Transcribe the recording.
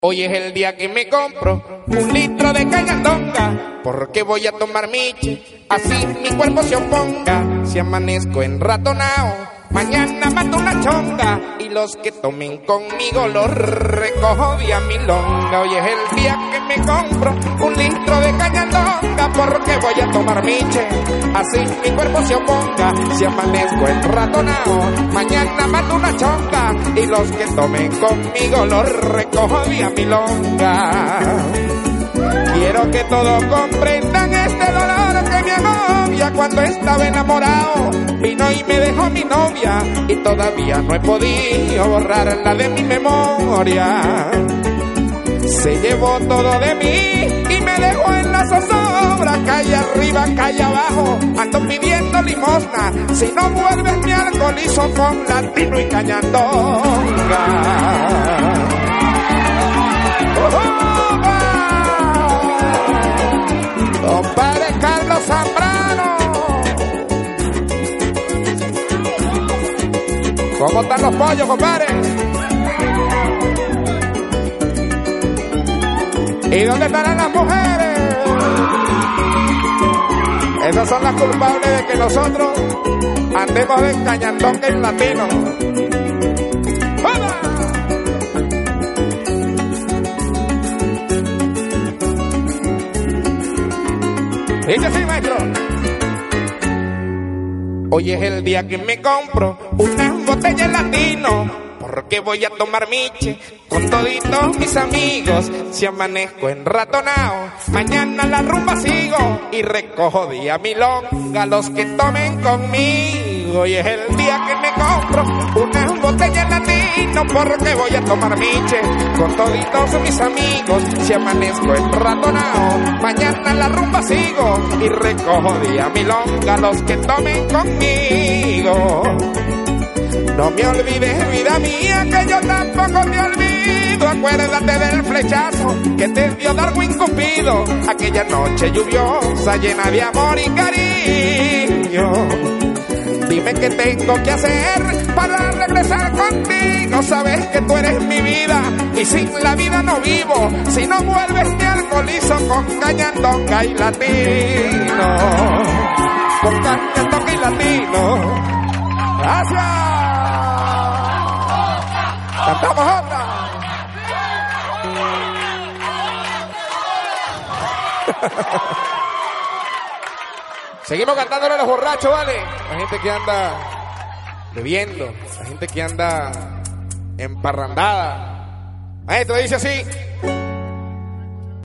Hoy es el día que me compro un litro de cañandonga, porque voy a tomar miche, así mi cuerpo se oponga. Si amanezco en ratonao, mañana mato una chonga, y los que tomen conmigo los recojo vía milonga. Hoy es el día que me compro un litro de cañandonga, porque voy a tomar miche, así mi cuerpo se oponga. Si amanezco en ratonao, mañana mato una chonga, y los que tomen conmigo los recojo vía milonga. Quiero que todos comprendan este dolor que me agobia cuando estaba enamorado. Vino y me dejó mi novia y todavía no he podido borrarla de mi memoria. Se llevó todo de mí y me dejó en la zozobra. Calle arriba, calle abajo, ando pidiendo limosna. Si no vuelves mi alcoholizo con latino y cañandonga. ¿Cómo están los pollos, compadre? ¿Y dónde estarán las mujeres? Esas son las culpables de que nosotros andemos de cañandón en latino. ¡Vamos! Dice así, maestro. Hoy es el día que me compro una botella latino. Porque voy a tomar miche con toditos mis amigos. Si amanezco en ratonao, mañana la rumba sigo y recojo día milonga los que tomen conmigo. Hoy es el día que me compro latino. Porque voy a tomar miche con toditos mis amigos. Si amanezco en ratonao, mañana la rumba sigo y recojo día milonga los que tomen conmigo. No me olvides, vida mía, que yo tampoco me olvido. Acuérdate del flechazo que te dio Darwin Cupido. Aquella noche lluviosa, llena de amor y cariño. Dime qué tengo que hacer para regresar contigo. Sabes que tú eres mi vida y sin la vida no vivo. Si no vuelves mi alcoholizo con cañandonga y latino. Con cañandonga y latino. Gracias. Cantamos otra. Seguimos cantándole a los borrachos, ¿vale? La gente que anda bebiendo, la gente que anda emparrandada. Maestro dice así.